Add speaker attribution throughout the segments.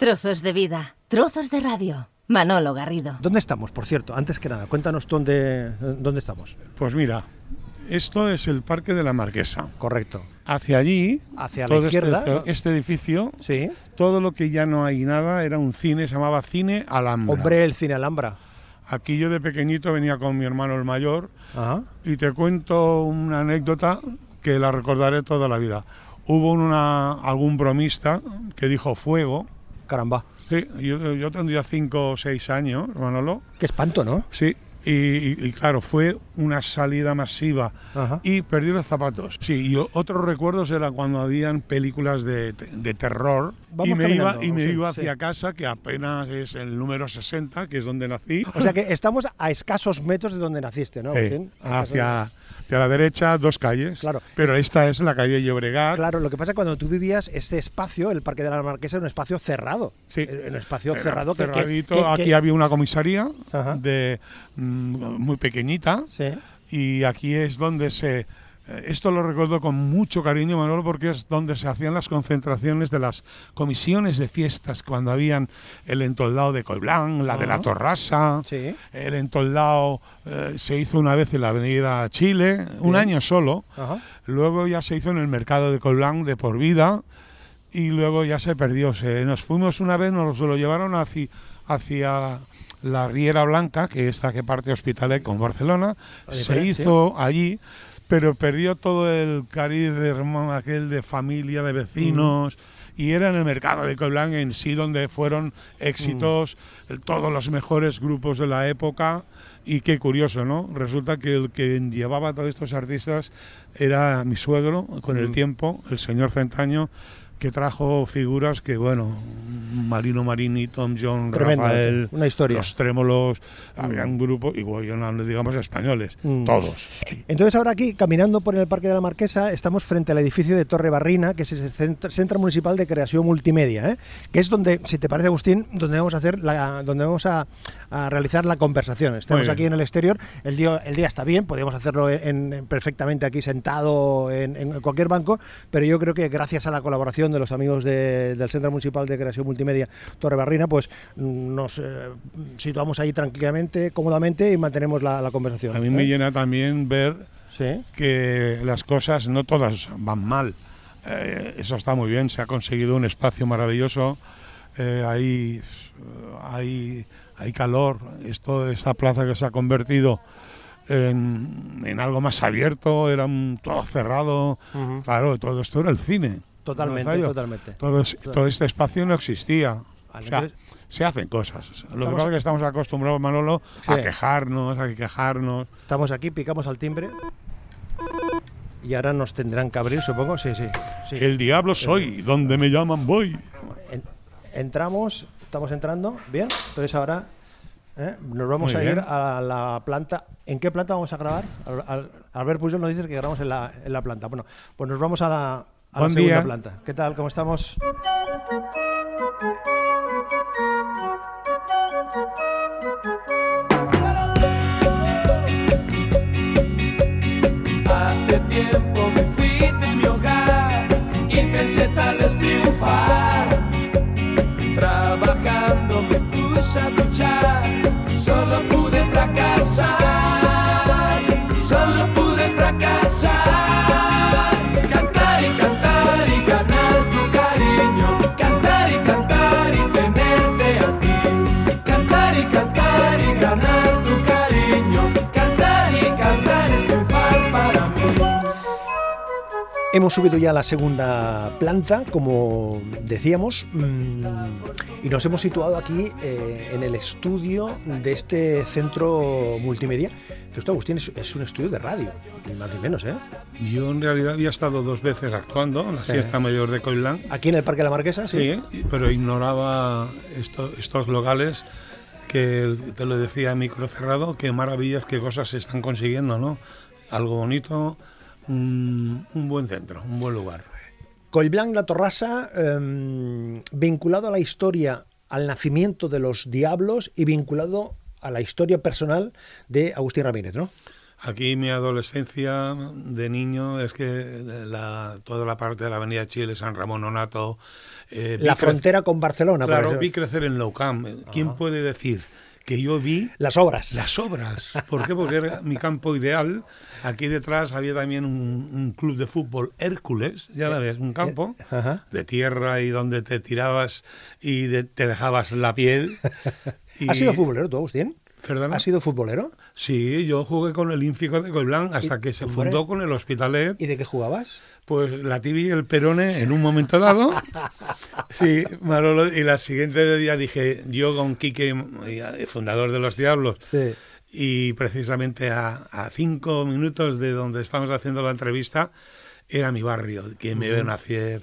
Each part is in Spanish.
Speaker 1: Trozos de vida, trozos de radio. Manolo Garrido.
Speaker 2: ¿Dónde estamos, por cierto? Antes que nada, cuéntanos dónde, dónde estamos.
Speaker 3: Pues mira, esto es el Parque de la Marquesa.
Speaker 2: Correcto.
Speaker 3: Hacia allí,
Speaker 2: Hacia la
Speaker 3: todo este-
Speaker 2: izquierda.
Speaker 3: este, edificio,
Speaker 2: Sí.
Speaker 3: todo lo que ya no hay nada era un cine, se llamaba Cine Alhambra.
Speaker 2: Hombre, el cine Alhambra.
Speaker 3: Aquí yo de pequeñito venía con mi hermano el mayor
Speaker 2: Ajá.
Speaker 3: y te cuento una anécdota que la recordaré toda la vida. Hubo una, algún bromista que dijo fuego.
Speaker 2: Caramba.
Speaker 3: Sí, yo, yo tendría cinco o seis años, Manolo.
Speaker 2: Qué espanto, ¿no?
Speaker 3: Sí, y, claro, fue una salida masiva
Speaker 2: Ajá.
Speaker 3: y perdí los zapatos. Sí, y otros recuerdos era cuando habían películas de, de terror
Speaker 2: Vamos
Speaker 3: y me iba, y me
Speaker 2: sí,
Speaker 3: iba
Speaker 2: sí.
Speaker 3: hacia casa, que apenas es el número 60, que es donde nací.
Speaker 2: O sea que estamos a escasos metros de donde naciste, ¿no,
Speaker 3: Sí, hacia, hacia la derecha, dos calles.
Speaker 2: Claro.
Speaker 3: Pero esta es la calle Llobregat.
Speaker 2: Claro, lo que pasa es que cuando tú vivías, este espacio, el Parque de la Marquesa, era un espacio cerrado.
Speaker 3: Sí.
Speaker 2: Era Un espacio
Speaker 3: Era
Speaker 2: cerrado
Speaker 3: cerradito.
Speaker 2: que- que-
Speaker 3: Aquí había una comisaría
Speaker 2: Ajá.
Speaker 3: de mm, muy pequeñita.
Speaker 2: Sí.
Speaker 3: y aquí es donde se eh, esto lo recuerdo con mucho cariño Manolo porque es donde se hacían las concentraciones de las comisiones de fiestas cuando habían el entoldado de Coiblán, la de la
Speaker 2: Ajá.
Speaker 3: Torrasa,
Speaker 2: Sí.
Speaker 3: el entoldado eh, se hizo una vez en la Avenida Chile, un año solo, luego ya se hizo en el mercado de Coiblán de por vida y luego ya se perdió. Se, nos fuimos una vez, nos lo llevaron hacia, hacia la Riera Blanca, que es la que parte Hospitalet con Barcelona. Se hizo allí, pero perdió todo el cariz de hermano aquel de familia, de vecinos. Y era en el mercado de Coiblán en sí donde fueron éxitos el- todos los mejores grupos de la época. Y qué curioso, ¿no? Resulta que el que llevaba a todos estos artistas era mi suegro, con el
Speaker 2: Mm.
Speaker 3: tiempo, el señor Centaño, que trajo figuras que, bueno, Marino Marini, Tom John,
Speaker 2: Tremendo,
Speaker 3: Rafael,
Speaker 2: una historia.
Speaker 3: los Trémolos, había un grupo, y bueno, no digamos españoles,
Speaker 2: Mm.
Speaker 3: todos.
Speaker 2: Entonces ahora aquí, caminando por el Parque de la Marquesa, estamos frente al edificio de Torre Barrina, que es el Centro, Centro Municipal de Creación Multimedia, ¿eh? que es donde, si te parece Agustín, donde vamos a hacer la, donde vamos a, a realizar la conversación. Estamos aquí en el exterior, el día, el día está bien, podríamos hacerlo en, en- perfectamente aquí sentado en, en cualquier banco, pero yo creo que gracias a la colaboración de los amigos de- del Centro Municipal de Creación Multimedia Torre Barrina, pues mm, nos eh, situamos ahí tranquilamente, cómodamente y mantenemos la, la conversación.
Speaker 3: A mí me
Speaker 2: ¿eh?
Speaker 3: llena también ver
Speaker 2: Sí.
Speaker 3: que las cosas no todas van mal. Eh, eso está muy bien, se ha conseguido un espacio maravilloso, hay, hay, hay calor, esto, esta plaza que se ha convertido en, en algo más abierto, era un- todo cerrado, claro, todo esto era el cine.
Speaker 2: Totalmente, totalmente.
Speaker 3: Todo, es- todo este espacio no existía. O sea, se hacen cosas. Lo que pasa es que estamos acostumbrados, Manolo,
Speaker 2: Sí.
Speaker 3: a quejarnos, a quejarnos.
Speaker 2: Estamos aquí, picamos al timbre. Y ahora nos tendrán que abrir, supongo. Sí, sí. sí.
Speaker 3: El diablo soy, donde me llaman voy.
Speaker 2: En- entramos, estamos entrando. Bien. Entonces ahora ¿eh? nos vamos
Speaker 3: Muy
Speaker 2: a ir a la planta. ¿En qué planta vamos a grabar? Al- al- Albert Pujol nos dice que grabamos en la, en la planta. Bueno, pues nos vamos a la, a la
Speaker 3: Buen
Speaker 2: segunda
Speaker 3: día.
Speaker 2: planta. ¿Qué tal? ¿Cómo estamos?
Speaker 4: Hace tiempo me fui de mi hogar y pensé tal vez triunfar. Trabajando me puse a luchar, solo pude fracasar, solo pude
Speaker 2: Hemos subido ya a la segunda planta, como decíamos, mm, y nos hemos situado aquí eh, en el estudio de este centro multimedia. Que esto, Agustín, es, es un estudio de radio, ni más ni menos, ¿eh?
Speaker 3: Yo en realidad había estado dos veces actuando en la
Speaker 2: Sí.
Speaker 3: fiesta mayor de Coilán,
Speaker 2: Aquí en el Parque de la Marquesa, sí.
Speaker 3: sí, pero ignoraba esto- estos locales que te lo decía en micro cerrado, qué maravillas, qué cosas se están consiguiendo, ¿no? Algo bonito, un, un buen centro, un buen lugar.
Speaker 2: Collblanc La Torrasa, em, vinculado a la historia, al nacimiento de los diablos y vinculado a la historia personal de Agustín Ramírez, ¿no?
Speaker 3: Aquí mi adolescencia de niño es que la, toda la parte de la Avenida Chile, San Ramón Nonato... eh,
Speaker 2: La frontera con Barcelona.
Speaker 3: Claro, vi crecer en Loucam. ¿Quién puede decir que yo vi
Speaker 2: Las obras.
Speaker 3: las obras? ¿Por qué? Porque era mi campo ideal. Aquí detrás había también un, un club de fútbol Hércules, ya la ves, un campo de tierra y donde te tirabas y de- te dejabas la piel. Y-
Speaker 2: ¿Has sido futbolero tú, Agustín?
Speaker 3: ¿Perdona?
Speaker 2: ¿Has sido futbolero?
Speaker 3: Sí, yo jugué con el Ínfico de Coiblán hasta que se fundó con el Hospitalet.
Speaker 2: ¿Y de qué jugabas?
Speaker 3: Pues la tibia y el perone en un momento dado. Sí, Manolo, y la siguiente día dije, yo con Quique, fundador de Los Diablos,
Speaker 2: Sí.
Speaker 3: y precisamente a, a cinco minutos de donde estamos haciendo la entrevista, era mi barrio, quien me vio nacer.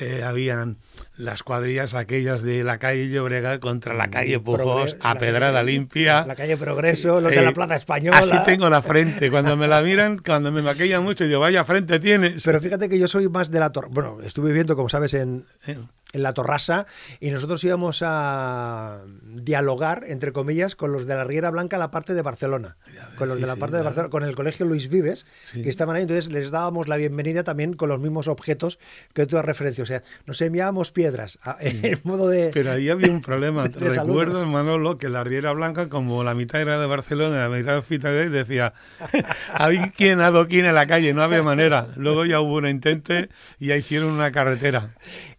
Speaker 3: Eh, habían las cuadrillas aquellas de la calle Llobregat contra la calle Pujos,
Speaker 2: Progre-
Speaker 3: a pedrada limpia.
Speaker 2: La calle Progreso, los de
Speaker 3: Eh,
Speaker 2: la Plaza Española.
Speaker 3: Así tengo la frente. Cuando me la miran, cuando me maquillan mucho, digo, vaya frente tienes.
Speaker 2: Pero fíjate que yo soy más de la Torre. Bueno, estuve viviendo, como sabes, en,
Speaker 3: Eh,
Speaker 2: en la Torrasa y nosotros íbamos a dialogar, entre comillas, con los de la Riera Blanca, la parte de Barcelona. Con los
Speaker 3: sí,
Speaker 2: de la
Speaker 3: sí,
Speaker 2: parte de. Barcelona, con el colegio Luis Vives,
Speaker 3: Sí.
Speaker 2: que estaban ahí. Entonces les dábamos la bienvenida también con los mismos objetos que tú has referencia. O sea, nos enviábamos piedras a- en modo de.
Speaker 3: Pero ahí había un problema. Recuerdo, Manolo, que la Riera Blanca, como la mitad era de Barcelona la mitad de Hospitalet, decía, había quien adoquín en la calle, no había manera. Luego ya hubo un intente y ya hicieron una carretera.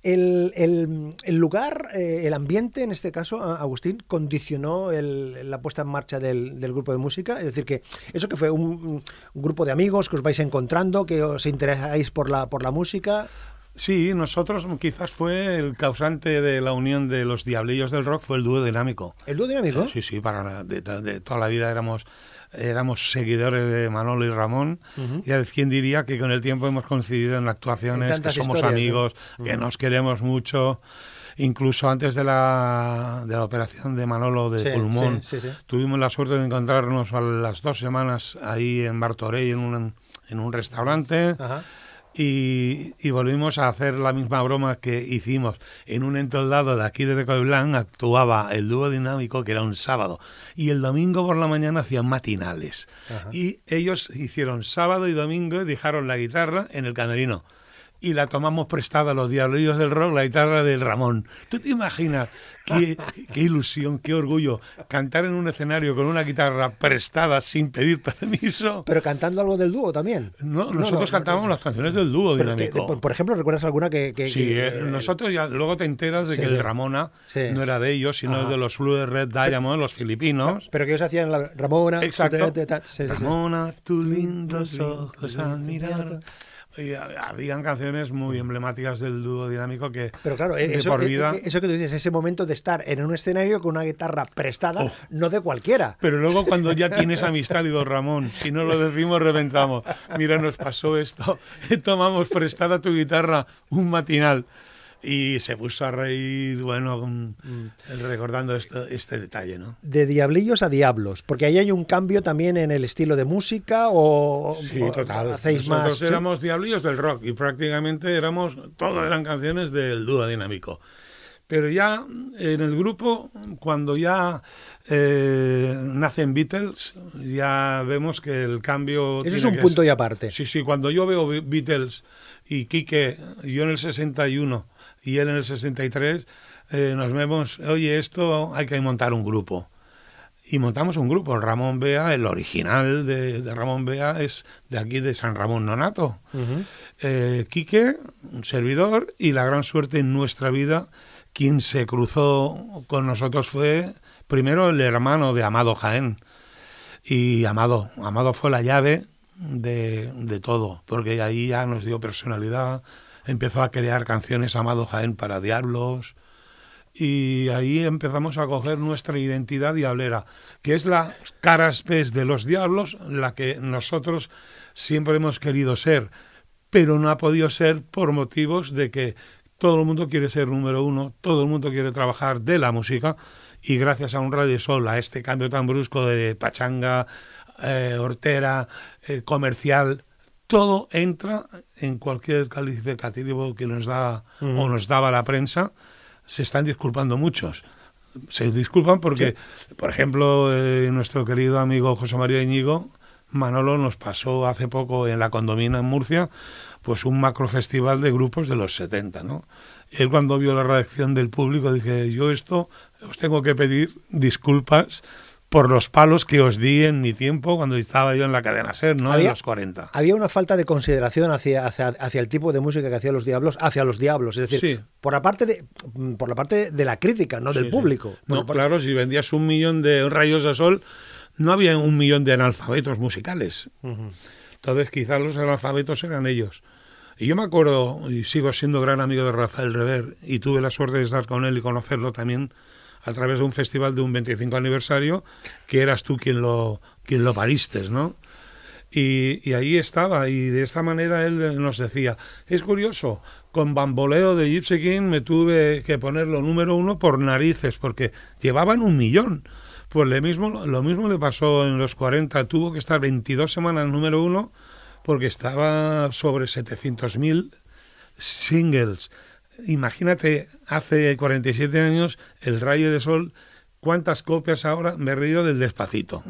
Speaker 2: El, el- el lugar, eh, el ambiente, en este caso, Agustín, condicionó el- la puesta en marcha del, del grupo de música. Es decir, que eso que fue un, un grupo de amigos que os vais encontrando, que os interesáis por la, por la música.
Speaker 3: Sí, nosotros quizás fue el causante de la unión de los Diablillos del Rock, fue el dúo dinámico.
Speaker 2: ¿El dúo dinámico?
Speaker 3: Sí, sí, para la- de, de toda la vida éramos éramos seguidores de Manolo y Ramón y a quién diría que con el tiempo hemos coincidido en actuaciones,
Speaker 2: En
Speaker 3: que somos
Speaker 2: historias, ¿no?
Speaker 3: amigos, que nos queremos mucho. Incluso antes de la, de la operación de Manolo de
Speaker 2: Sí,
Speaker 3: pulmón,
Speaker 2: sí, sí,
Speaker 3: tuvimos la suerte de encontrarnos a las dos semanas ahí en Bartorey en un, en un restaurante.
Speaker 2: Ajá.
Speaker 3: Y, y volvimos a hacer la misma broma que hicimos. En un entoldado de aquí de Coiblán actuaba el dúo dinámico, que era un sábado. Y el domingo por la mañana hacían matinales. Y ellos hicieron sábado y domingo y dejaron la guitarra en el camerino. Y la tomamos prestada a los diablillos del rock, la guitarra del Ramón. ¿Tú te imaginas qué, qué ilusión, qué orgullo cantar en un escenario con una guitarra prestada sin pedir permiso?
Speaker 2: Pero cantando algo del dúo también.
Speaker 3: No, nosotros
Speaker 2: no,
Speaker 3: cantábamos las canciones del dúo dinámico.
Speaker 2: por, por ejemplo, ¿recuerdas alguna que.? que-
Speaker 3: Sí,
Speaker 2: que-
Speaker 3: eh, nosotros ya luego te enteras de
Speaker 2: Sí,
Speaker 3: que el Ramona
Speaker 2: Sí.
Speaker 3: no era de ellos, sino
Speaker 2: Ajá.
Speaker 3: de los Blue Red Diamond, los filipinos.
Speaker 2: Pero que ellos hacían la Ramona.
Speaker 3: Exacto.
Speaker 2: ta, sí.
Speaker 3: Ramona, tus lindos ojos al mirar. Y ha- habían canciones muy emblemáticas del dúo dinámico que
Speaker 2: Pero claro, eso,
Speaker 3: por vida.
Speaker 2: eso que tú dices, ese momento de estar en un escenario con una guitarra prestada,
Speaker 3: Oh.
Speaker 2: no de cualquiera.
Speaker 3: Pero luego cuando ya tienes amistad, digo, Ramón, si no lo decimos, reventamos. Mira, nos pasó esto. Tomamos prestada tu guitarra un matinal. Y se puso a reír, bueno, con- recordando esto, este detalle, ¿no?
Speaker 2: De diablillos a diablos, porque ahí hay un cambio también en el estilo de música o,
Speaker 3: Sí,
Speaker 2: o
Speaker 3: total.
Speaker 2: hacéis
Speaker 3: Nosotros
Speaker 2: más. ¿sí?
Speaker 3: éramos diablillos del rock y prácticamente éramos, todo eran canciones del dúo dinámico. Pero ya en el grupo, cuando ya eh, nacen Beatles, ya vemos que el cambio...
Speaker 2: Eso es un punto
Speaker 3: ser-
Speaker 2: y aparte.
Speaker 3: Sí, sí, cuando yo veo Be- Beatles y Quique, yo en el 61 y él en el 63, eh, nos vemos, oye, esto hay que montar un grupo. Y montamos un grupo, Ramón Bea, el original de, de Ramón Bea es de aquí de San Ramón Nonato. Eh, Quique, un servidor, y la gran suerte en nuestra vida, quien se cruzó con nosotros fue primero el hermano de Amado Jaén. Y Amado, Amado fue la llave de, de todo, porque ahí ya nos dio personalidad, empezó a crear canciones Amado Jaén para Diablos, y ahí empezamos a coger nuestra identidad diablera, que es la caraspes de los diablos, la que nosotros siempre hemos querido ser, pero no ha podido ser por motivos de que todo el mundo quiere ser número uno, todo el mundo quiere trabajar de la música, y gracias a un Radio Sol, a este cambio tan brusco de pachanga, eh, hortera, eh, comercial, todo entra en cualquier calificativo que nos da o nos daba la prensa, se están disculpando muchos. Se disculpan porque, por ejemplo, eh, nuestro querido amigo José María Íñigo Manolo nos pasó hace poco en la condomina en Murcia, pues un macro festival de grupos de los 70, ¿no? Él cuando vio la reacción del público dije, yo esto os tengo que pedir disculpas por los palos que os di en mi tiempo cuando estaba yo en la cadena SER, ¿no? En
Speaker 2: Había-
Speaker 3: los 40.
Speaker 2: Había una falta de consideración hacia, hacia, hacia el tipo de música que hacían los diablos, hacia los diablos, es decir,
Speaker 3: Sí.
Speaker 2: por la parte de por la parte de la crítica, no del
Speaker 3: Sí,
Speaker 2: público.
Speaker 3: No,
Speaker 2: Por-
Speaker 3: claro, si vendías un millón de rayos de sol, no había un millón de analfabetos musicales. Entonces, quizás los analfabetos eran ellos. Y yo me acuerdo, y sigo siendo gran amigo de Rafael Rever, y tuve la suerte de estar con él y conocerlo también a través de un festival de un 25 aniversario, que eras tú quien lo, quien lo pariste, ¿no? Y, y ahí estaba, y de esta manera él nos decía, es curioso, con Bamboleo de Gypsy King me tuve que ponerlo número uno por narices, porque llevaban un millón. Pues lo mismo, lo mismo le pasó en los 40, tuvo que estar 22 semanas número uno porque estaba sobre 700.000 singles. Imagínate, hace 47 años, El Rayo de Sol, ¿cuántas copias ahora? Me río del despacito.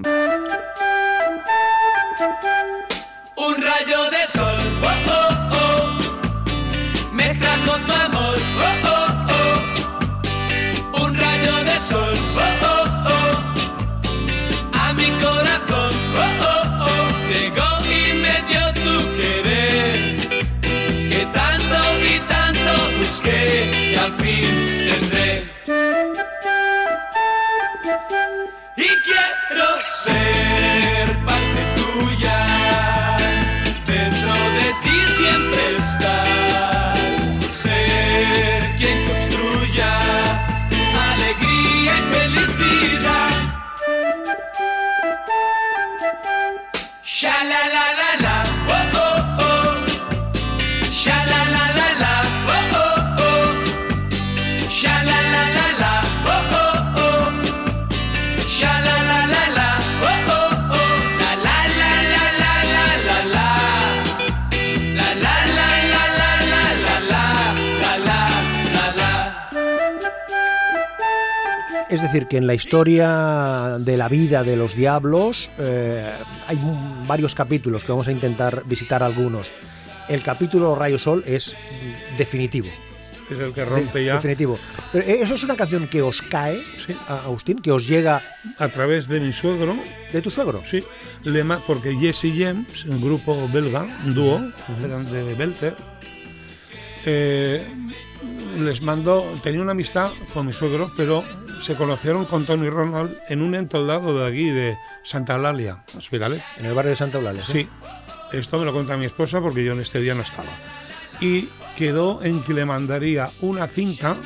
Speaker 4: Quiero ser
Speaker 2: decir, que en la historia de la vida de los diablos eh, hay varios capítulos que vamos a intentar visitar algunos. El capítulo Rayo Sol es definitivo.
Speaker 3: Es el que rompe ya
Speaker 2: Definitivo. Pero eh, eso es una canción que os cae,
Speaker 3: Sí.
Speaker 2: a- Agustín, que os llega
Speaker 3: a través de mi suegro,
Speaker 2: de tu suegro.
Speaker 3: sí, le ma- porque Jesse James, un grupo belga, un dúo, de Belter, eh, les mandó, tenía una amistad con mi suegro, pero se conocieron con Tony Ronald en un entoldado de aquí, de Santa Eulalia, Hospitalet.
Speaker 2: En el barrio de Santa Eulalia.
Speaker 3: Sí, esto me lo cuenta mi esposa porque yo en este día no estaba. Y quedó en que le mandaría una cinta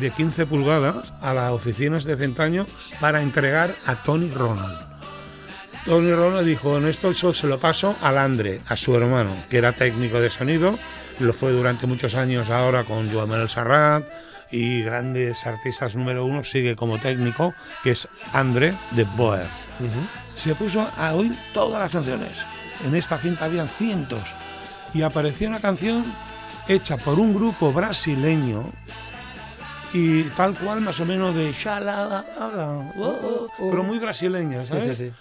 Speaker 3: de 15 pulgadas a las oficinas de Centaño para entregar a Tony Ronald. Tony Ronald dijo, en esto yo se lo paso al Andre, a su hermano, que era técnico de sonido, lo fue durante muchos años ahora con Joan Manuel Serrat y grandes artistas número uno, sigue como técnico, que es Andre de Boer se puso a oír todas las canciones. En esta cinta habían cientos. Y apareció una canción hecha por un grupo brasileño y tal cual más o menos de shalala, ala, oh, oh, pero muy brasileña,
Speaker 2: Sí,
Speaker 3: ¿sabes?
Speaker 2: sí, sí.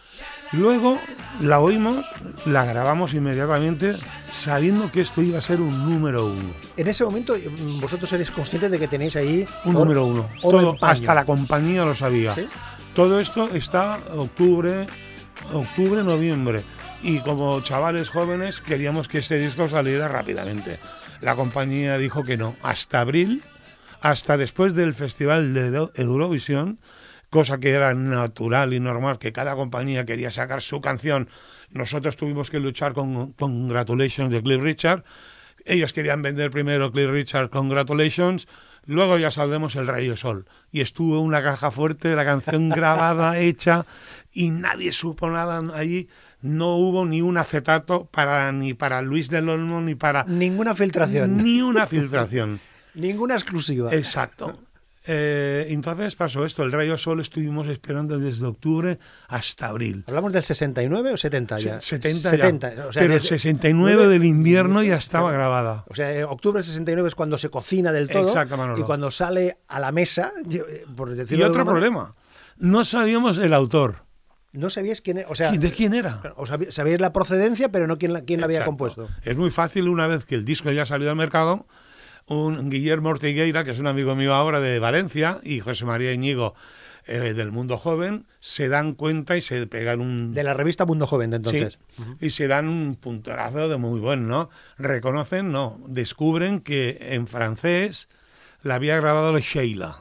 Speaker 3: Luego la oímos, la grabamos inmediatamente sabiendo que esto iba a ser un número uno.
Speaker 2: En ese momento eh, vosotros eres conscientes de que tenéis ahí
Speaker 3: Un
Speaker 2: oro-
Speaker 3: número uno.
Speaker 2: oro
Speaker 3: Todo- hasta la compañía lo sabía.
Speaker 2: ¿Sí?
Speaker 3: Todo esto está octubre, octubre, noviembre. Y como chavales jóvenes queríamos que este disco saliera rápidamente. La compañía dijo que no. Hasta abril, hasta después del Festival de Euro- Eurovisión, cosa que era natural y normal, que cada compañía quería sacar su canción. Nosotros tuvimos que luchar con Congratulations de Cliff Richard. Ellos querían vender primero Cliff Richard Congratulations, luego ya saldremos el Rayo Sol. Y estuvo una caja fuerte, la canción grabada, hecha, y nadie supo nada allí. No hubo ni un acetato para ni para Luis del Olmo ni para
Speaker 2: Ninguna filtración,
Speaker 3: ni una filtración.
Speaker 2: ninguna exclusiva.
Speaker 3: Exacto. Eh, entonces pasó esto, el Rayo Sol estuvimos esperando desde octubre hasta abril.
Speaker 2: ¿Hablamos del 69 o 70 ya?
Speaker 3: Se- 70 ya.
Speaker 2: 70, o sea,
Speaker 3: Pero el
Speaker 2: desde-
Speaker 3: 69 del invierno ya estaba grabada.
Speaker 2: O sea, eh, octubre del 69 es cuando se cocina del todo
Speaker 3: Exacto,
Speaker 2: y cuando sale a la mesa, eh, por
Speaker 3: Y
Speaker 2: decirlo de
Speaker 3: otro problema, no sabíamos el autor.
Speaker 2: No sabíais quién era. O sea,
Speaker 3: ¿De quién era?
Speaker 2: o sabíais la procedencia, pero no quién la, quién la había compuesto.
Speaker 3: Es muy fácil una vez que el disco ya ha salido al mercado, un Guillermo Ortigueira, que es un amigo mío ahora de Valencia, y José María Íñigo eh, del Mundo Joven, se dan cuenta y se pegan un...
Speaker 2: De la revista Mundo Joven de entonces.
Speaker 3: Sí, y se dan un puntorazo de muy bueno, ¿no? Reconocen, no, descubren que en francés la había grabado Sheila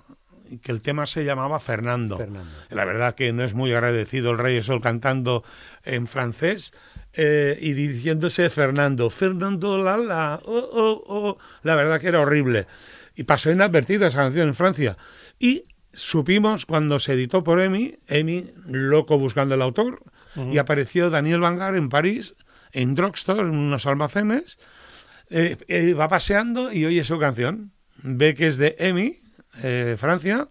Speaker 3: y que el tema se llamaba Fernando.
Speaker 2: Fernando.
Speaker 3: La verdad que no es muy agradecido el Rey Sol cantando en francés eh, y diciéndose Fernando, Fernando la la, oh, oh, oh. la verdad que era horrible. Y pasó inadvertida esa canción en Francia. Y supimos cuando se editó por Emi, Emi loco buscando el autor, y apareció Daniel Vangar en París, en Drugstore, en unos almacenes, eh, eh, va paseando y oye su canción. Ve que es de Emi, eh, Francia,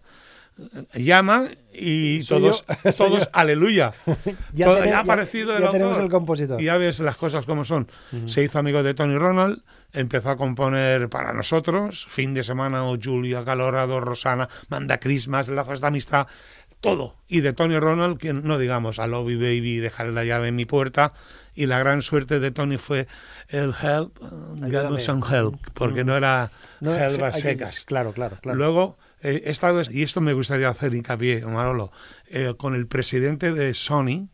Speaker 3: llama y
Speaker 2: Soy
Speaker 3: todos,
Speaker 2: yo.
Speaker 3: todos aleluya.
Speaker 2: Ya
Speaker 3: Todo-
Speaker 2: tenemos-
Speaker 3: ya ha
Speaker 2: ya-
Speaker 3: aparecido el
Speaker 2: ya tenemos
Speaker 3: autor.
Speaker 2: el compositor.
Speaker 3: Y ya ves las cosas como son. Se hizo amigo de Tony Ronald, empezó a componer para nosotros, fin de semana o Julia, Calorado, Rosana, Manda Christmas, Lazos de Amistad, todo. Y de Tony Ronald, que no digamos a Lobby Baby, dejaré la llave en mi puerta. Y la gran suerte de Tony fue el help, uh, get me some help, porque no era
Speaker 2: No,
Speaker 3: help a secas.
Speaker 2: Claro, claro, claro.
Speaker 3: Luego he estado, y esto me gustaría hacer hincapié, Manolo, eh, con el presidente de Sony,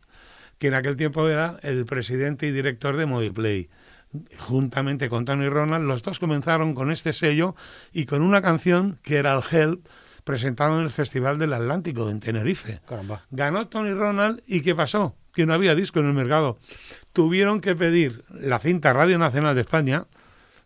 Speaker 3: que en aquel tiempo era el presidente y director de Moviplay. Juntamente con Tony Ronald, los dos comenzaron con este sello y con una canción que era el Help, presentado en el Festival del Atlántico en Tenerife.
Speaker 2: Caramba.
Speaker 3: Ganó Tony Ronald y ¿qué pasó? Que no había disco en el mercado. Tuvieron que pedir la cinta Radio Nacional de España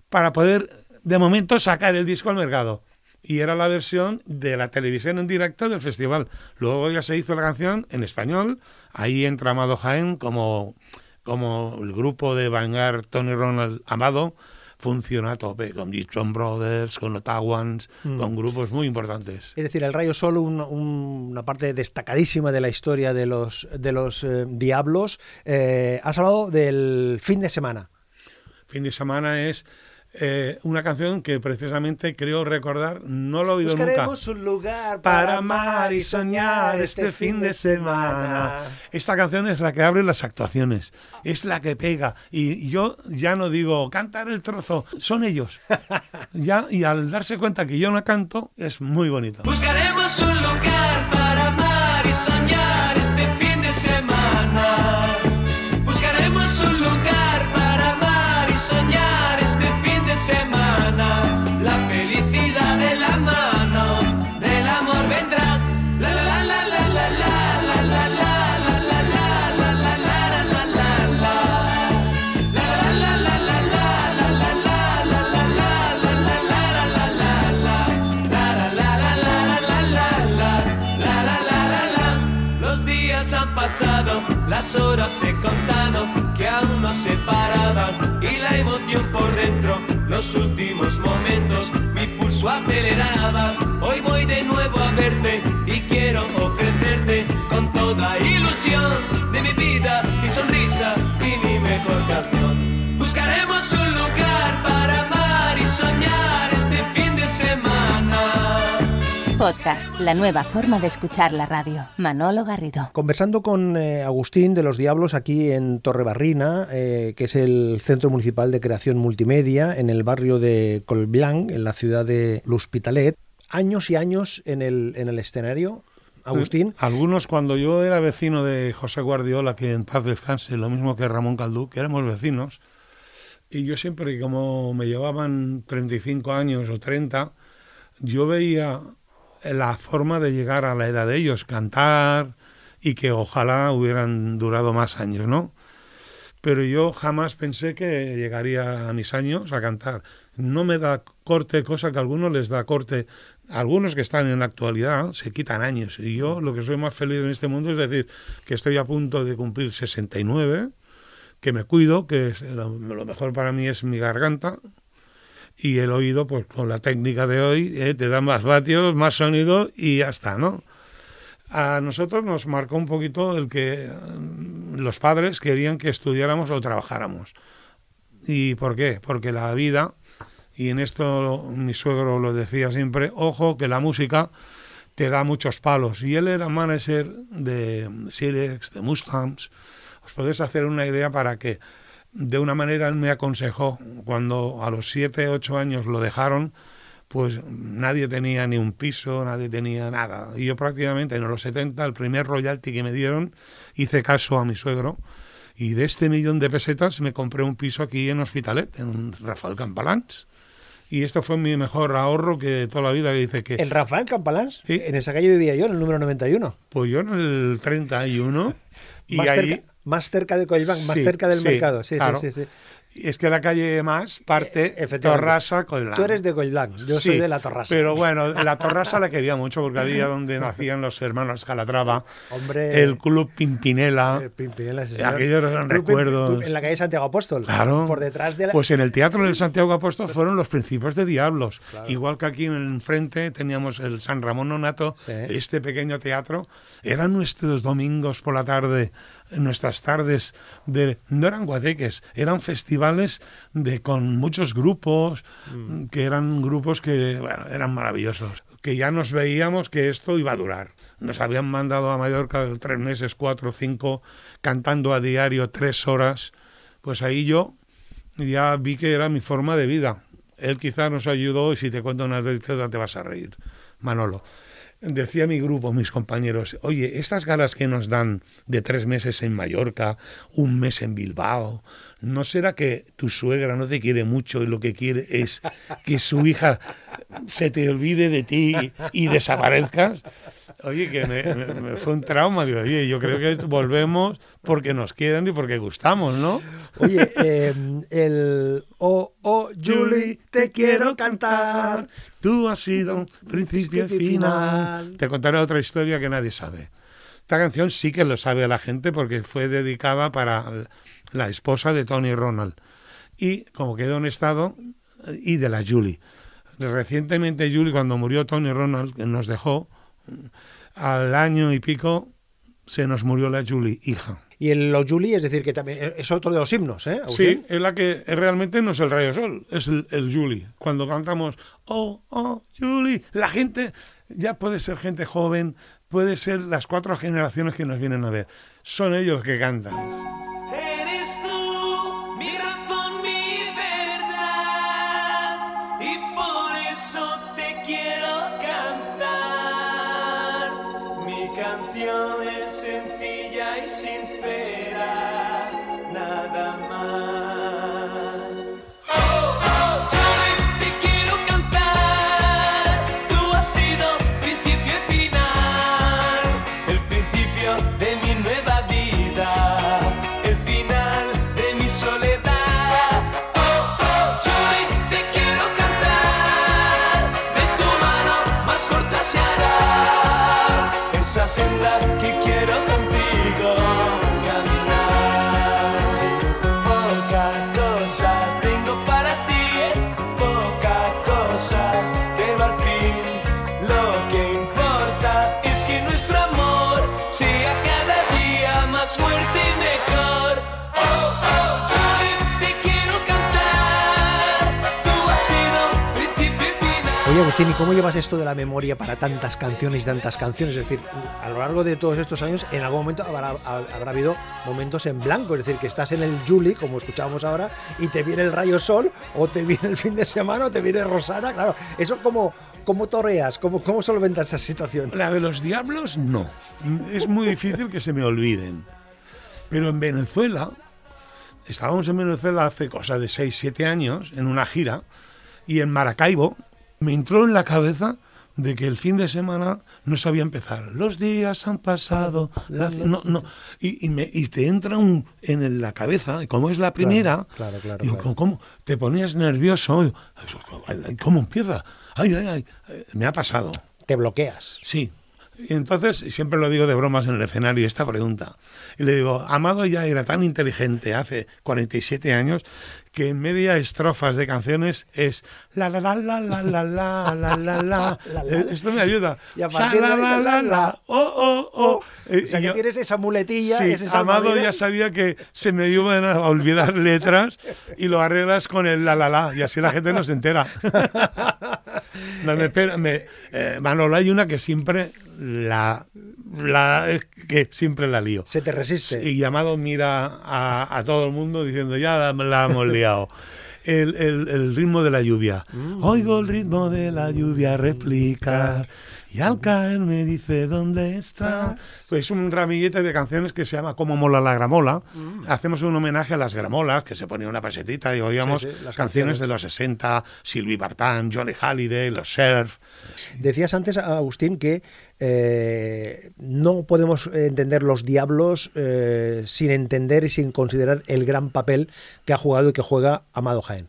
Speaker 3: para poder, de momento, sacar el disco al mercado. Y era la versión de la televisión en directo del festival. Luego ya se hizo la canción en español. Ahí entra Amado Jaén como, como el grupo de Vanguard Tony Ronald Amado. Funciona a tope con Gibson Brothers, con Ottawans, con grupos muy importantes.
Speaker 2: Es decir, el Rayo Sol, un- un- una parte destacadísima de la historia de los, de los eh, Diablos. Eh, has hablado del fin de semana.
Speaker 3: Fin de semana es eh, una canción que precisamente creo recordar, no lo he oído nunca.
Speaker 2: Buscaremos un lugar
Speaker 3: Para amar y soñar este fin de semana. Esta canción es la que abre las actuaciones, es la que pega. Y yo ya no digo cantar el trozo, son ellos. Ya, y al darse cuenta que yo no canto, es muy bonito.
Speaker 4: Buscaremos un lugar las horas se contaron que aún no se paraban y la emoción por dentro, los últimos momentos, mi pulso aceleraba. Hoy voy de nuevo a verte y quiero ofrecerte con toda ilusión de mi vida, mi sonrisa y mi mejor canción. Buscaremos
Speaker 1: Podcast, la nueva forma de escuchar la radio. Manolo Garrido.
Speaker 2: Conversando con eh, Agustín de los Diablos aquí en Torrebarrina, eh, que es el Centro Municipal de Creación Multimedia, en el barrio de Colblanc, en la ciudad de L'Hospitalet. Años y años en el, en el escenario. Agustín,
Speaker 3: Algunos, cuando yo era vecino de José Guardiola, que en paz descanse, lo mismo que Ramón Caldú, que éramos vecinos, y yo siempre, como me llevaban 35 años o 30, yo veía la forma de llegar a la edad de ellos, cantar y que ojalá hubieran durado más años, ¿no? Pero yo jamás pensé que llegaría a mis años a cantar. No me da corte, cosa que a algunos les da corte. Algunos que están en la actualidad se quitan años. Y yo lo que soy más feliz en este mundo es decir que estoy a punto de cumplir 69, que me cuido, que lo mejor para mí es mi garganta, y el oído, pues con la técnica de hoy, eh, te da más vatios, más sonido y ya está, ¿no? A nosotros nos marcó un poquito el que mm, los padres querían que estudiáramos o trabajáramos. ¿Y por qué? Porque la vida, y en esto mi suegro lo decía siempre, ojo que la música te da muchos palos. Y él era manager de Silex, de Mustangs. Os podéis hacer una idea para que, de una manera, él me aconsejó cuando a los 7, 8 años lo dejaron, pues nadie tenía ni un piso, nadie tenía nada. Y yo prácticamente en los 70, el primer royalty que me dieron, hice caso a mi suegro. Y de este millón de pesetas me compré un piso aquí en Hospitalet, en Rafael Campalans. Y esto fue mi mejor ahorro que toda la vida que dice que...
Speaker 2: El Rafael Campalans,
Speaker 3: Sí.
Speaker 2: en esa calle vivía yo, en el número 91.
Speaker 3: Pues yo en el 31 y ahí...
Speaker 2: cerca, más cerca de Collbank, más
Speaker 3: Sí,
Speaker 2: cerca del
Speaker 3: sí,
Speaker 2: mercado. Sí,
Speaker 3: claro.
Speaker 2: sí, sí, sí.
Speaker 3: Es que la calle más parte
Speaker 2: Eh.
Speaker 3: Torrasa con
Speaker 2: Tú eres de Collbank, yo soy de la Torrasa.
Speaker 3: Pero bueno, la Torrasa la quería mucho porque había donde nacían los hermanos Calatrava,
Speaker 2: Hombre,
Speaker 3: el Club Pimpinela.
Speaker 2: el Pimpinela, sí,
Speaker 3: aquellos eran recuerdos.
Speaker 2: En la calle Santiago Apóstol.
Speaker 3: Claro.
Speaker 2: Por detrás de la.
Speaker 3: Pues en el Teatro del Santiago Apóstol fueron los principios de Diablos. Igual que aquí enfrente teníamos el San Ramón Nonato, este pequeño teatro. Eran nuestros domingos por la tarde, nuestras tardes de. No eran guateques, eran festivales de con muchos grupos,
Speaker 2: Mm.
Speaker 3: que eran grupos que bueno, eran maravillosos. Que ya nos veíamos que esto iba a durar. Nos habían mandado a Mallorca tres meses, cuatro, cinco, cantando a diario tres horas. Pues ahí yo ya vi que era mi forma de vida. Él quizá nos ayudó y si te cuento una anécdota te vas a reír, Manolo. Decía mi grupo, mis compañeros, oye, estas galas que nos dan de tres meses en Mallorca, un mes en Bilbao, ¿no será que tu suegra no te quiere mucho y lo que quiere es que su hija se te olvide de ti y desaparezcas? Oye, que me, me- me fue un trauma. Digo, oye, yo creo que volvemos porque nos quieren y porque gustamos, ¿no?
Speaker 2: Oye, eh, el. Oh, oh, Julie, te quiero cantar.
Speaker 3: Tú has sido principio y final. Te contaré otra historia que nadie sabe. Esta canción sí que lo sabe la gente porque fue dedicada para la esposa de Tony Ronald. Y como quedó en estado, y de la Julie. Recientemente Julie, cuando murió Tony Ronald, nos dejó, al año y pico se nos murió la Julie, hija.
Speaker 2: Y el Lo Julie, es decir, que también es otro de los himnos, ¿eh?
Speaker 3: Sí, es la que realmente no es el rayo sol, es el, el Julie. Cuando cantamos, oh, oh, Julie, la gente, ya puede ser gente joven, puede ser las cuatro generaciones que nos vienen a ver. Son ellos que cantan.
Speaker 2: Agustín, ¿y cómo llevas esto de la memoria para tantas canciones y tantas canciones? Es decir, a lo largo de todos estos años, en algún momento habrá, habrá habido momentos en blanco, es decir, que estás en el Julie, como escuchábamos ahora, y te viene el rayo sol, o te viene el fin de semana, o te viene Rosana, claro. ¿Eso cómo, cómo toreas? ¿Cómo, ¿Cómo solventas esa situación?
Speaker 3: La de los diablos, no. Es muy difícil que se me olviden. Pero en Venezuela, estábamos en Venezuela hace cosa de 6, 7 años, en una gira, y en Maracaibo me entró en la cabeza de que el fin de semana no sabía empezar. Los días han pasado, la fi- no, no. Y, y me- y te entra un, en la cabeza, y como es la primera,
Speaker 2: claro, claro,
Speaker 3: digo. ¿cómo? Te ponías nervioso. ¿Cómo empieza? Ay, ay, ay. Eh, Me ha pasado.
Speaker 2: Te bloqueas.
Speaker 3: Sí. Y entonces, siempre lo digo de bromas en el escenario, esta pregunta. Y le digo, Amado ya era tan inteligente hace 47 años que en media estrofas de canciones es la la la la la la la la la la. Eh, Esto me ayuda.
Speaker 2: Y a partir
Speaker 3: la la la la oh oh oh. Eh,
Speaker 2: O sea, que tienes esa muletilla,
Speaker 3: Sí, Amado ya sabía que se me iban a olvidar letras y lo arreglas con el la la la y así la gente no se entera. No, me eh, Manolo, hay una que siempre la, la que siempre la lío.
Speaker 2: Se te resiste.
Speaker 3: Y llamado mira a, a todo el mundo diciendo ya la, la hemos liado. El, el- el ritmo de la lluvia.
Speaker 2: Mm.
Speaker 3: Oigo el ritmo de la lluvia replicar. Y al caer me dice dónde estás. Pues un ramillete de canciones que se llama Como mola la gramola. Hacemos un homenaje a las gramolas, que se ponía una pesetita y oíamos
Speaker 2: Mm. Sí, sí, las
Speaker 3: canciones
Speaker 2: canciones.
Speaker 3: de los 60, Sylvie Vartan, Johnny Halliday, los Surf.
Speaker 2: Decías antes, Agustín, que eh, no podemos entender los diablos eh, sin entender y sin considerar el gran papel que ha jugado y que juega Amado Jaén.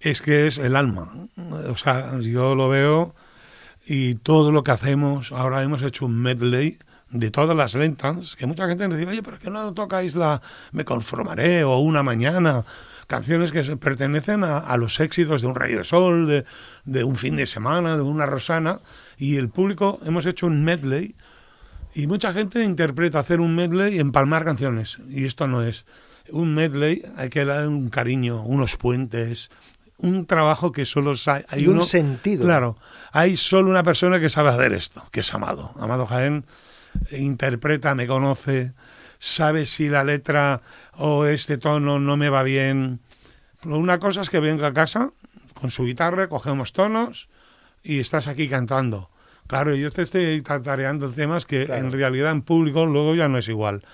Speaker 3: es que es el alma. O sea, yo lo veo y todo lo que hacemos, ahora hemos hecho un medley de todas las lentas, que mucha gente nos dice, oye, ¿pero qué no tocáis la Me conformaré o Una Mañana? Canciones que pertenecen a, a los éxitos de un Rey de Sol, de, de un fin de semana, de una Rosana, y el público hemos hecho un medley y mucha gente interpreta hacer un medley y empalmar canciones. Y esto no es. Un medley hay que dar un cariño, unos puentes, un trabajo que solo hay
Speaker 2: Y un sentido.
Speaker 3: Claro, hay solo una persona que sabe hacer esto, que es Amado. Amado Jaén interpreta, me conoce, sabe si la letra o este tono no me va bien. Una cosa es que venga a casa con su guitarra, cogemos tonos y estás aquí cantando. Claro, yo te estoy tatareando temas que
Speaker 2: Claro.
Speaker 3: en realidad en público luego ya no es igual.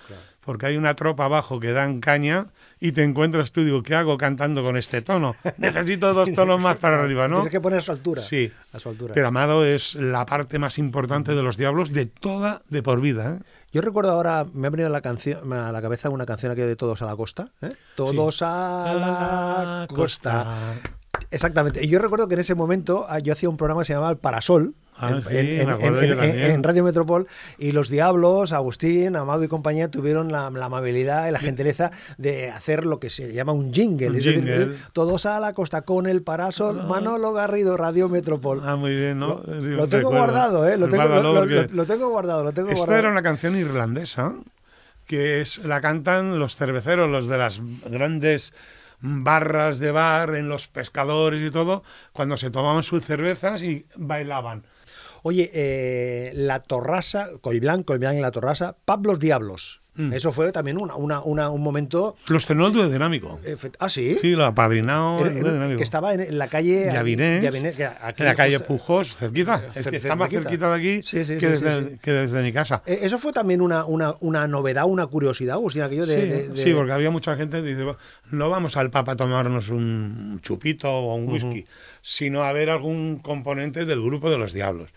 Speaker 3: Porque hay una tropa abajo que dan caña y te encuentras tú, digo, ¿qué hago cantando con este tono? Necesito dos tonos más para arriba, ¿no?
Speaker 2: Tienes que poner a su altura.
Speaker 3: Sí.
Speaker 2: A su altura.
Speaker 3: Pero Amado es la parte más importante de los diablos de toda, de por vida. ¿eh?
Speaker 2: Yo recuerdo ahora, me ha venido a la, canción, a la cabeza una canción aquí de Todos a la Costa. ¿eh? Todos a la costa. Exactamente. Y yo recuerdo que en ese momento ah, yo hacía un programa que se llamaba El Parasol.
Speaker 3: Ah,
Speaker 2: en,
Speaker 3: sí,
Speaker 2: Radio Metropol y los Diablos, Agustín, Amado y compañía tuvieron la, la amabilidad y la gentileza de hacer lo que se llama un jingle.
Speaker 3: Un
Speaker 2: es decir, todos a la costa con el parasol, Manolo Garrido, Radio Metropol.
Speaker 3: Ah, muy bien, ¿no?
Speaker 2: Lo,
Speaker 3: Sí,
Speaker 2: lo tengo
Speaker 3: recuerdo.
Speaker 2: guardado, ¿eh? Tengo, lo tengo guardado, lo tengo
Speaker 3: Esta
Speaker 2: guardado.
Speaker 3: era una canción irlandesa que es la cantan los cerveceros, los de las grandes barras de bar, en los pescadores y todo, cuando se tomaban sus cervezas y bailaban.
Speaker 2: Oye, eh, la Torrasa, Coiblán, Coiblán y la Torrasa, Pablos Diablos.
Speaker 3: Mm.
Speaker 2: Eso fue también una, una, una- un momento.
Speaker 3: Los tenores de dinámico.
Speaker 2: ah, sí.
Speaker 3: Sí, lo apadrinado el
Speaker 2: que estaba en, la calle
Speaker 3: Llavinés,
Speaker 2: Llavinés, que aquí
Speaker 3: en la calle
Speaker 2: justo-
Speaker 3: Pujos, cerquita. Es
Speaker 2: cer-
Speaker 3: está más
Speaker 2: cerquita.
Speaker 3: de aquí
Speaker 2: Sí, sí,
Speaker 3: que,
Speaker 2: sí,
Speaker 3: desde, que desde mi casa.
Speaker 2: Eh, Eso fue también una, una, una novedad, una curiosidad, Agustín, aquello de.
Speaker 3: sí,
Speaker 2: de- de-
Speaker 3: sí, porque había mucha gente que dice, no vamos al Papa a tomarnos un chupito o un whisky, sino a ver algún componente del grupo de los diablos.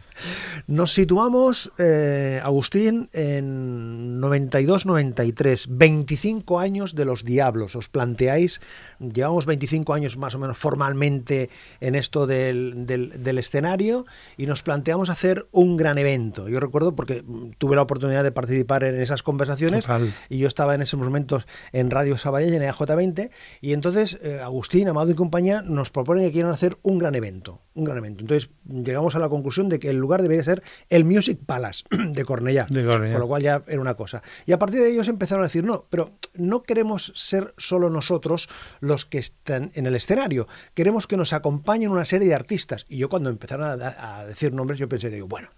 Speaker 2: Nos situamos, eh, Agustín, en 92-93, 25 años de los Diablos. Os planteáis, llevamos 25 años más o menos formalmente en esto del, del- del escenario y nos planteamos hacer un gran evento. Yo recuerdo porque tuve la oportunidad de participar en esas conversaciones
Speaker 3: Total.
Speaker 2: y yo estaba en esos momentos en Radio Sabadell, en EAJ20, y entonces eh, Agustín, Amado y compañía nos proponen que quieran hacer un gran evento, un gran evento. Entonces llegamos a la conclusión de que el lugar debería ser el Music Palace de Cornellá,
Speaker 3: De Cornellá.
Speaker 2: con lo cual ya era una cosa. Y a partir de ellos empezaron a decir, no, pero no queremos ser solo nosotros los que están en el escenario, queremos que nos acompañen una serie de artistas. Y yo cuando empezaron a, decir nombres, yo pensé, digo, bueno,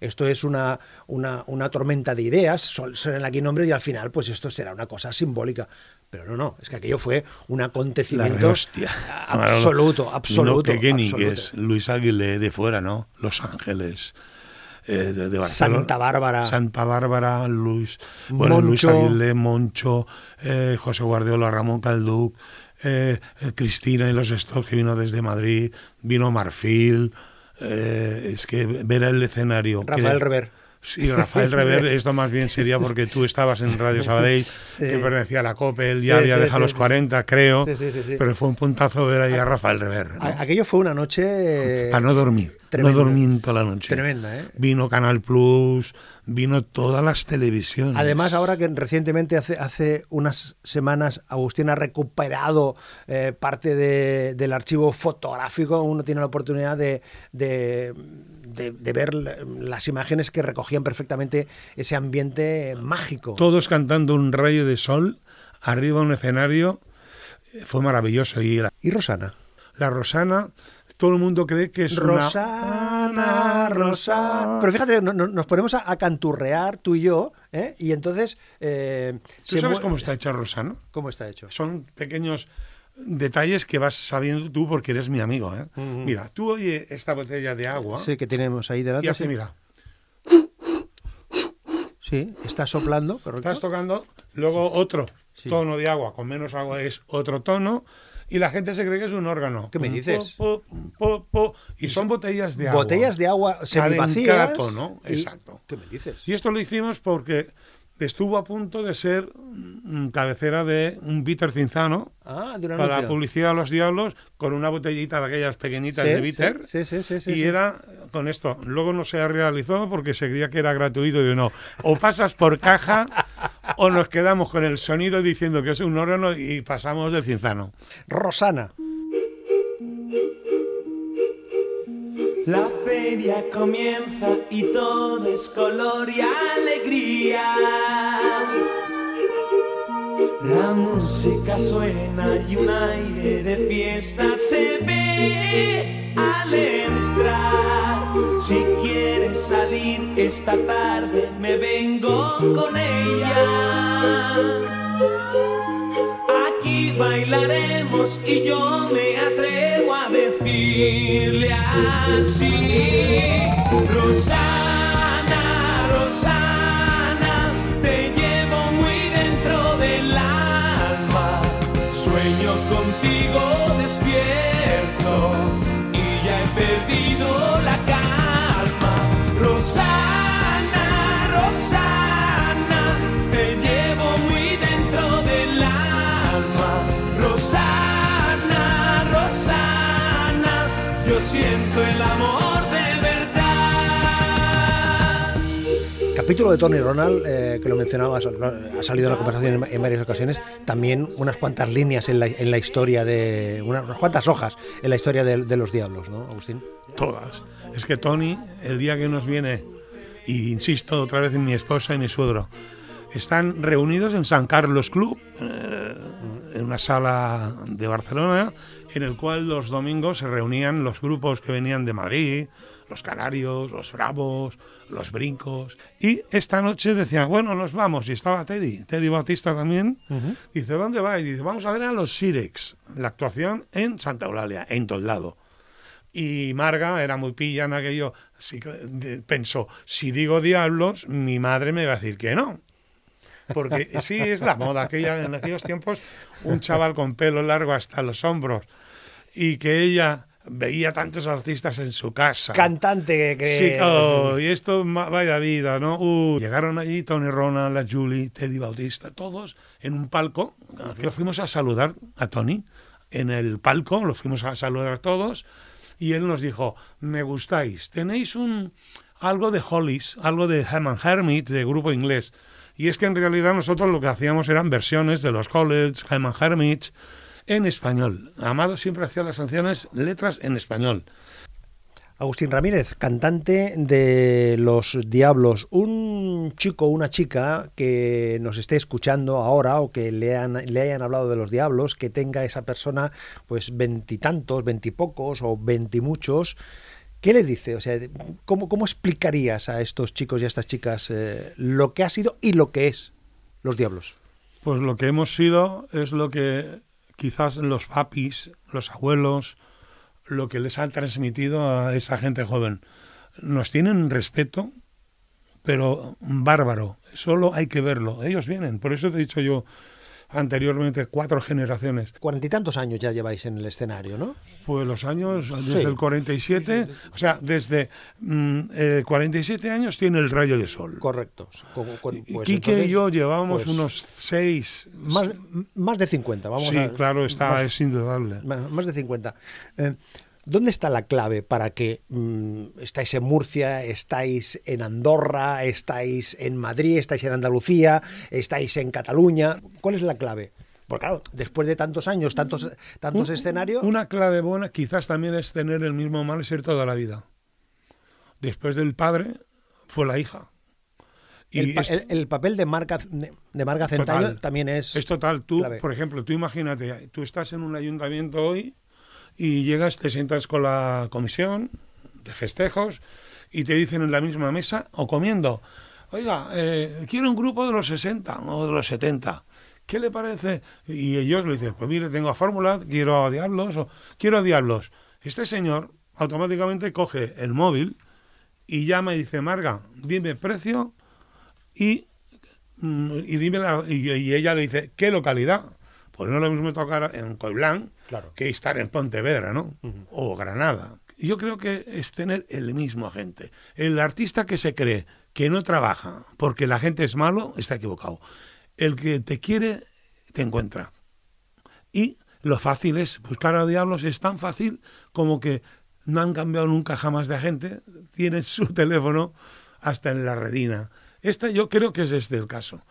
Speaker 2: esto es una, una, una tormenta de ideas, suenan aquí nombres y al final pues esto será una cosa simbólica. Pero no, no, es que aquello fue un acontecimiento
Speaker 3: hostia.
Speaker 2: absoluto, absoluto.
Speaker 3: No
Speaker 2: absoluto.
Speaker 3: Luis Aguilé de fuera, ¿no? Los Ángeles. eh, de, de Barcelona.
Speaker 2: Santa Bárbara.
Speaker 3: Santa Bárbara, Luis. Bueno, Luis. Aguilé, Moncho, eh, José Guardiola, Ramón Calduc, eh, Cristina y los Stops, que vino desde Madrid, vino Marfil. es que ver el escenario.
Speaker 2: Rafael Rever.
Speaker 3: Sí, Rafael Rever, esto más bien sería porque tú estabas en Radio Sabadell, que pertenecía a la COPE, él ya
Speaker 2: Sí,
Speaker 3: había
Speaker 2: sí,
Speaker 3: dejado los
Speaker 2: sí.
Speaker 3: 40, creo,
Speaker 2: Sí, sí, sí, sí.
Speaker 3: pero fue un puntazo ver ahí a Rafael Rever. ¿no?
Speaker 2: A- Aquello fue una noche...
Speaker 3: Para no dormir.
Speaker 2: Tremendo.
Speaker 3: No dormí en toda la noche.
Speaker 2: Tremenda, ¿eh?
Speaker 3: Vino Canal Plus, vino todas las televisiones.
Speaker 2: Además, ahora que recientemente, hace, hace unas semanas, Agustín ha recuperado eh, parte de- del archivo fotográfico, uno tiene la oportunidad de, de- de- de ver las imágenes que recogían perfectamente ese ambiente mágico.
Speaker 3: Todos cantando un rayo de sol arriba de un escenario. Fue maravilloso. Y la,
Speaker 2: ¿Y Rosana?
Speaker 3: la Rosana, todo el mundo cree que es
Speaker 2: Rosana, Rosana. Pero fíjate, no- no- nos ponemos a, a canturrear tú y yo, ¿eh? y entonces. eh,
Speaker 3: ¿Tú sabes cómo está hecha Rosana?
Speaker 2: ¿Cómo está hecho?
Speaker 3: Son pequeños detalles que vas sabiendo tú porque eres mi amigo. ¿eh? Mira, tú oye esta botella de agua
Speaker 2: Sí, que tenemos ahí delante.
Speaker 3: y hace,
Speaker 2: sí.
Speaker 3: mira,
Speaker 2: Sí, está soplando, correcto.
Speaker 3: estás tocando, luego otro
Speaker 2: Sí.
Speaker 3: tono de agua, con menos agua es otro tono, y la gente se cree que es un órgano.
Speaker 2: ¿Qué me dices?
Speaker 3: po, po, po, po, y son botellas de agua.
Speaker 2: Botellas de agua semivacías.
Speaker 3: cada tono,
Speaker 2: y-
Speaker 3: exacto.
Speaker 2: ¿Qué me dices?
Speaker 3: Y esto lo hicimos porque estuvo a punto de ser mm, cabecera de un bitter cinzano
Speaker 2: Ah, de
Speaker 3: para la publicidad de los diablos con una botellita de aquellas pequeñitas
Speaker 2: Sí,
Speaker 3: de bitter.
Speaker 2: sí, sí,
Speaker 3: y era con esto. Luego no se realizó porque se creía que era gratuito. Y no, o pasas por caja o nos quedamos con el sonido diciendo que es un órgano y pasamos del cinzano.
Speaker 2: Rosana.
Speaker 4: La feria comienza y todo es color y alegría. La música suena y un aire de fiesta se ve al entrar. Si quieres salir esta tarde, me vengo con ella. Aquí bailaremos y yo me atrevo decirle así. Rosana,
Speaker 2: Capítulo de Tony Ronald, eh, que lo mencionabas, ha salido en la conversación en, varias ocasiones. También unas cuantas líneas en la, historia de. Unas, cuantas hojas en la historia de, de los diablos, ¿no, Agustín?
Speaker 3: Todas. Es que Tony, el día que nos viene, y insisto otra vez en mi esposa y mi suegro, están reunidos en San Carlos Club, eh, en una sala de Barcelona, en el cual los domingos se reunían los grupos que venían de Madrid, los Canarios, los Bravos, los Brincos. Y esta noche decían, bueno, nos vamos. Y estaba Teddy, Teddy Bautista también. Dice, ¿dónde vais? Dice, vamos a ver a los Sirex, la actuación en Santa Eulalia, en Toldado. Y Marga era muy pilla en aquello, así que de- pensó, si digo diablos, mi madre me va a decir que no. Porque sí, es la moda. Aquella, en aquellos tiempos, un chaval con pelo largo hasta los hombros y que ella veía tantos artistas en su casa.
Speaker 2: Cantante que.
Speaker 3: Sí, oh, y esto, vaya vida, ¿no? Uh, llegaron allí Tony Ronald, la Julie, Teddy Bautista, todos en un palco. Lo fuimos a saludar a Tony en el palco, lo fuimos a saludar a todos. Y él nos dijo: Me gustáis, tenéis un algo de Hollies, algo de Herman Hermit, de grupo inglés. Y es que en realidad nosotros lo que hacíamos eran versiones de los Hollies, Herman Hermit, en español. Amado siempre hacía las canciones, letras en español.
Speaker 2: Agustín Ramírez, cantante de Los Diablos, un chico o una chica que nos esté escuchando ahora o que le, han- le hayan hablado de Los Diablos, que tenga esa persona pues veintitantos, veintipocos o veintimuchos, ¿qué le dice? O sea, ¿cómo, cómo explicarías a estos chicos y a estas chicas eh, lo que ha sido y lo que es Los Diablos?
Speaker 3: Pues lo que hemos sido es lo que quizás los papis, los abuelos, lo que les han transmitido a esa gente joven. Nos tienen respeto, pero bárbaro. Solo hay que verlo. Ellos vienen. Por eso te he dicho yo anteriormente cuatro generaciones.
Speaker 2: Cuarenta y tantos años ya lleváis en el escenario, ¿no?
Speaker 3: Pues los años, desde
Speaker 2: Sí.
Speaker 3: el 47, o sea, desde mm, eh, 47 años tiene el rayo de sol.
Speaker 2: Correcto. Con- con-
Speaker 3: Y
Speaker 2: pues
Speaker 3: Quique
Speaker 2: entonces,
Speaker 3: y yo llevábamos
Speaker 2: pues,
Speaker 3: unos seis.
Speaker 2: Más, más de 50, vamos
Speaker 3: sí,
Speaker 2: a-
Speaker 3: claro, está,
Speaker 2: más-
Speaker 3: es indudable.
Speaker 2: Más, más de 50. Eh, ¿Dónde está la clave para que mm, estáis en Murcia, estáis en Andorra, estáis en Madrid, estáis en Andalucía, estáis en Cataluña? ¿Cuál es la clave? Porque claro, después de tantos años, tantos, tantos
Speaker 3: Un-
Speaker 2: escenarios...
Speaker 3: Una clave buena quizás también es tener el mismo mal ser toda la vida. Después del padre fue la hija. Y
Speaker 2: el, pa-
Speaker 3: es,
Speaker 2: el- el papel de Marga, de Marga
Speaker 3: Total.
Speaker 2: también es...
Speaker 3: es total. Tú,
Speaker 2: clave.
Speaker 3: por ejemplo, tú imagínate, tú estás en un ayuntamiento hoy y llegas, te sientas con la comisión de festejos y te dicen en la misma mesa o comiendo, oiga, eh, quiero un grupo de los 60 o de los 70. ¿Qué le parece? Y ellos le dicen, pues mire, tengo a Fórmula, quiero a Diablos o quiero a Diablos. Este señor automáticamente coge el móvil y llama y dice, Marga, dime precio y, mm, y, dime la- y, y ella le dice, ¿qué localidad? Pues no es lo mismo tocar en Coiblán
Speaker 2: Claro.
Speaker 3: que estar en Pontevedra, ¿no? O Granada. Yo creo que es tener el mismo agente. El artista que se cree que no trabaja porque la gente es malo, está equivocado. El que te quiere, te encuentra. Y lo fácil es buscar a diablos, es tan fácil como que no han cambiado nunca jamás de agente, tienen su teléfono hasta en la redina. Esta yo creo que es este el caso.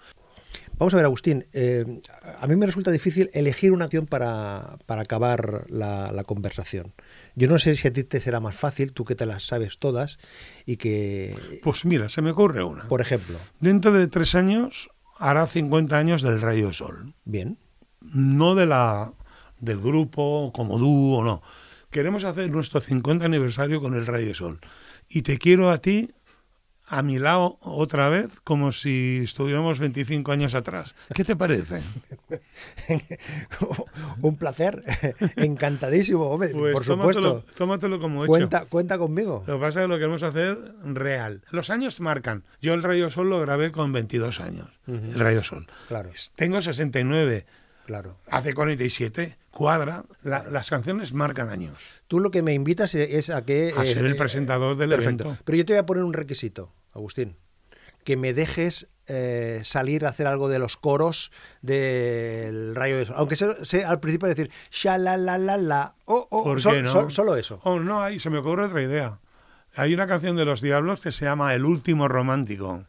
Speaker 2: Vamos a ver, Agustín, eh, a mí me resulta difícil elegir una acción para, para acabar la, la conversación. Yo no sé si a ti te será más fácil, tú que te las sabes todas, y que,
Speaker 3: Pues mira, se me ocurre una.
Speaker 2: por ejemplo,
Speaker 3: Dentro de tres años hará 50 años del Rayo Sol.
Speaker 2: bien,
Speaker 3: No de la, del grupo como dúo, no. Queremos hacer nuestro 50 aniversario con el Rayo Sol. Y te quiero a ti a mi lado otra vez como si estuviéramos 25 años atrás. ¿Qué te parece?
Speaker 2: un placer, encantadísimo, hombre,
Speaker 3: Pues
Speaker 2: por
Speaker 3: tómatelo,
Speaker 2: supuesto.
Speaker 3: tómatelo como hecho.
Speaker 2: Cuenta, cuenta conmigo.
Speaker 3: Lo que pasa es que lo queremos hacer real. Los años marcan. Yo el Rayo Sol lo grabé con 22 años. El Rayo Sol.
Speaker 2: Claro.
Speaker 3: Tengo 69.
Speaker 2: Claro.
Speaker 3: Hace 47. Cuadra. La- las canciones marcan años.
Speaker 2: Tú lo que me invitas es, a que...
Speaker 3: A
Speaker 2: eh,
Speaker 3: ser el
Speaker 2: eh,
Speaker 3: presentador del
Speaker 2: perfecto.
Speaker 3: evento.
Speaker 2: Pero yo te voy a poner un requisito, Agustín. Que me dejes eh, salir a hacer algo de los coros del Rayo de Sol. Aunque sé, sé al principio decir, sha la la la la. Oh, oh,
Speaker 3: ¿Por
Speaker 2: sol-
Speaker 3: qué no?
Speaker 2: sol- solo eso.
Speaker 3: Oh, no, hay, se me ocurre otra idea. Hay una canción de los Diablos que se llama El último romántico.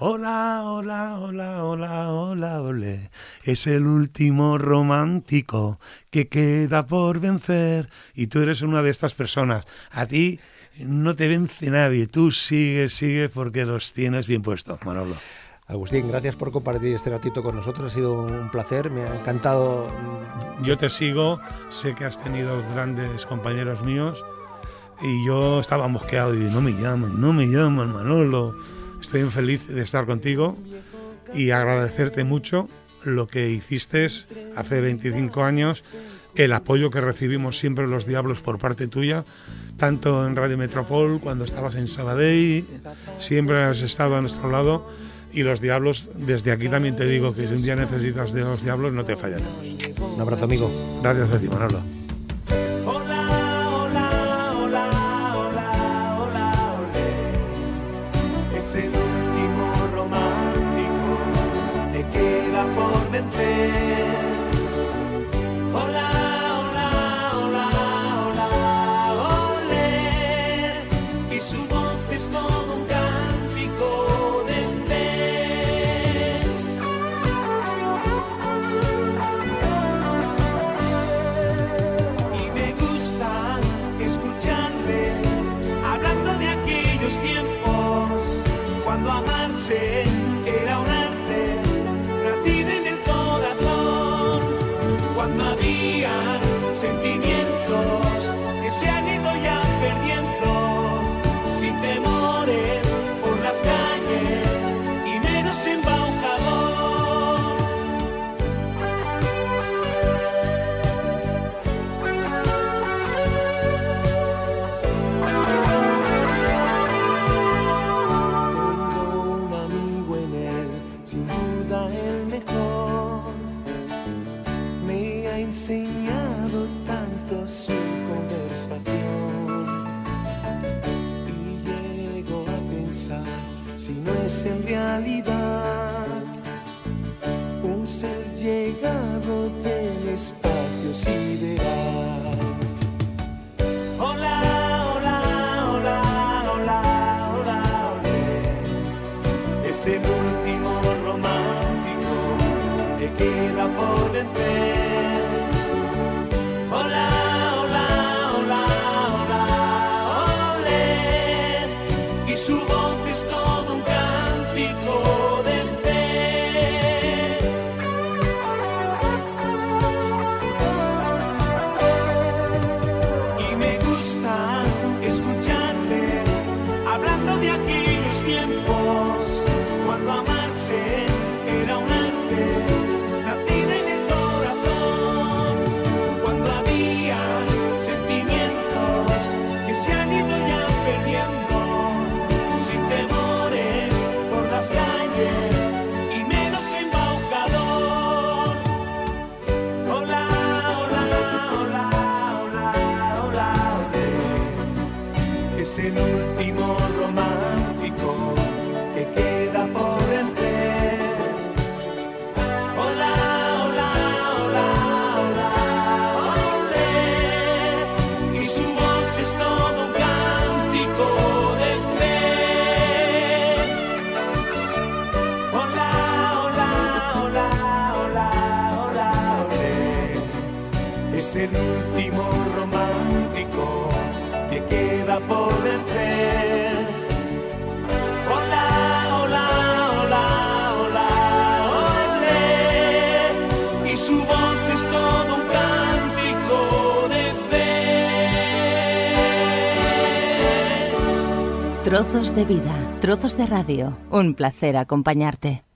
Speaker 3: Hola, hola, hola, hola, hola, ole. Es el último romántico que queda por vencer. Y tú eres una de estas personas. A ti no te vence nadie. Tú sigue, sigue porque los tienes bien puestos, Manolo.
Speaker 2: Agustín, gracias por compartir este ratito con nosotros. Ha sido un placer. Me ha encantado.
Speaker 3: Yo te sigo, sé que has tenido grandes compañeros míos y yo estaba mosqueado y no me llaman, no me llaman, Manolo. Estoy feliz de estar contigo y agradecerte mucho lo que hiciste hace 25 años, el apoyo que recibimos siempre los Diablos por parte tuya, tanto en Radio Metropol, cuando estabas en Sabadell, siempre has estado a nuestro lado y los Diablos, desde aquí también te digo que si un día necesitas de los Diablos no te fallaremos.
Speaker 2: Un abrazo, amigo.
Speaker 3: Gracias a ti, Manolo.
Speaker 1: De vida, trozos de radio. Un placer acompañarte.